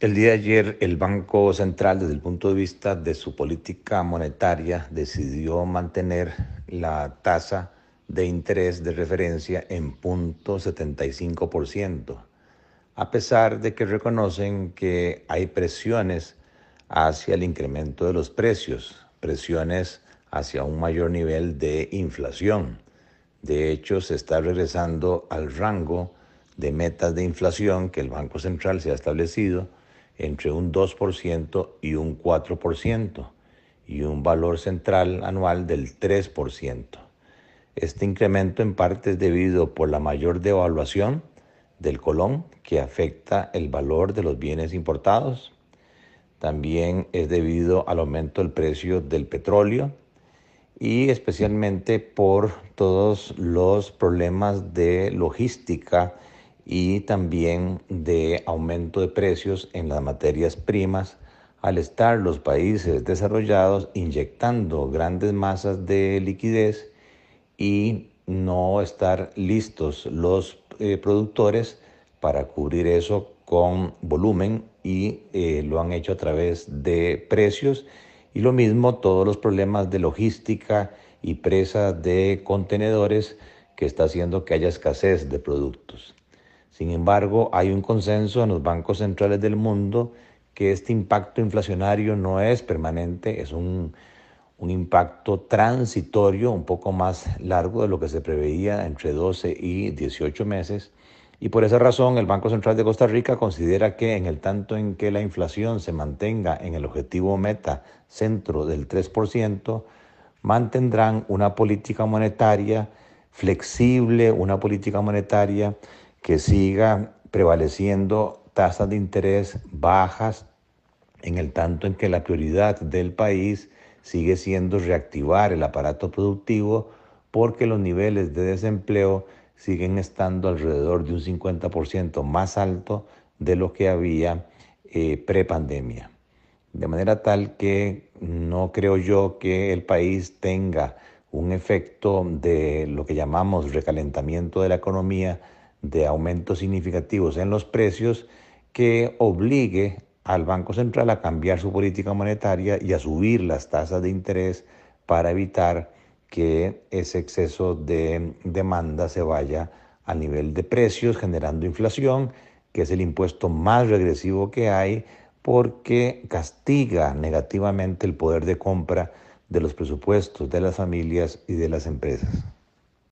El día de ayer el Banco Central, desde el punto de vista de su política monetaria, decidió mantener la tasa de interés de referencia en 0.75%, a pesar de que reconocen que hay presiones hacia el incremento de los precios, presiones hacia un mayor nivel de inflación. De hecho, se está regresando al rango de metas de inflación que el Banco Central se ha establecido entre un 2% y un 4% y un valor central anual del 3%. Este incremento en parte es debido por la mayor devaluación del colón que afecta el valor de los bienes importados. También es debido al aumento del precio del petróleo y especialmente por todos los problemas de logística y también de aumento de precios en las materias primas al estar los países desarrollados inyectando grandes masas de liquidez y no estar listos los eh, productores para cubrir eso con volumen y eh, lo han hecho a través de precios y lo mismo todos los problemas de logística y presa de contenedores que está haciendo que haya escasez de productos. Sin embargo, hay un consenso en los bancos centrales del mundo que este impacto inflacionario no es permanente, es un, impacto transitorio, un poco más largo de lo que se preveía entre 12 y 18 meses. Y por esa razón el Banco Central de Costa Rica considera que en el tanto en que la inflación se mantenga en el objetivo meta centro del 3%, mantendrán una política monetaria flexible, una política monetaria que siga prevaleciendo tasas de interés bajas en el tanto en que la prioridad del país sigue siendo reactivar el aparato productivo porque los niveles de desempleo siguen estando alrededor de un 50% más alto de lo que había eh, prepandemia. De manera tal que no creo yo que el país tenga un efecto de lo que llamamos recalentamiento de la economía de aumentos significativos en los precios que obligue al Banco Central a cambiar su política monetaria y a subir las tasas de interés para evitar que ese exceso de demanda se vaya a nivel de precios, generando inflación, que es el impuesto más regresivo que hay, porque castiga negativamente el poder de compra de los presupuestos de las familias y de las empresas.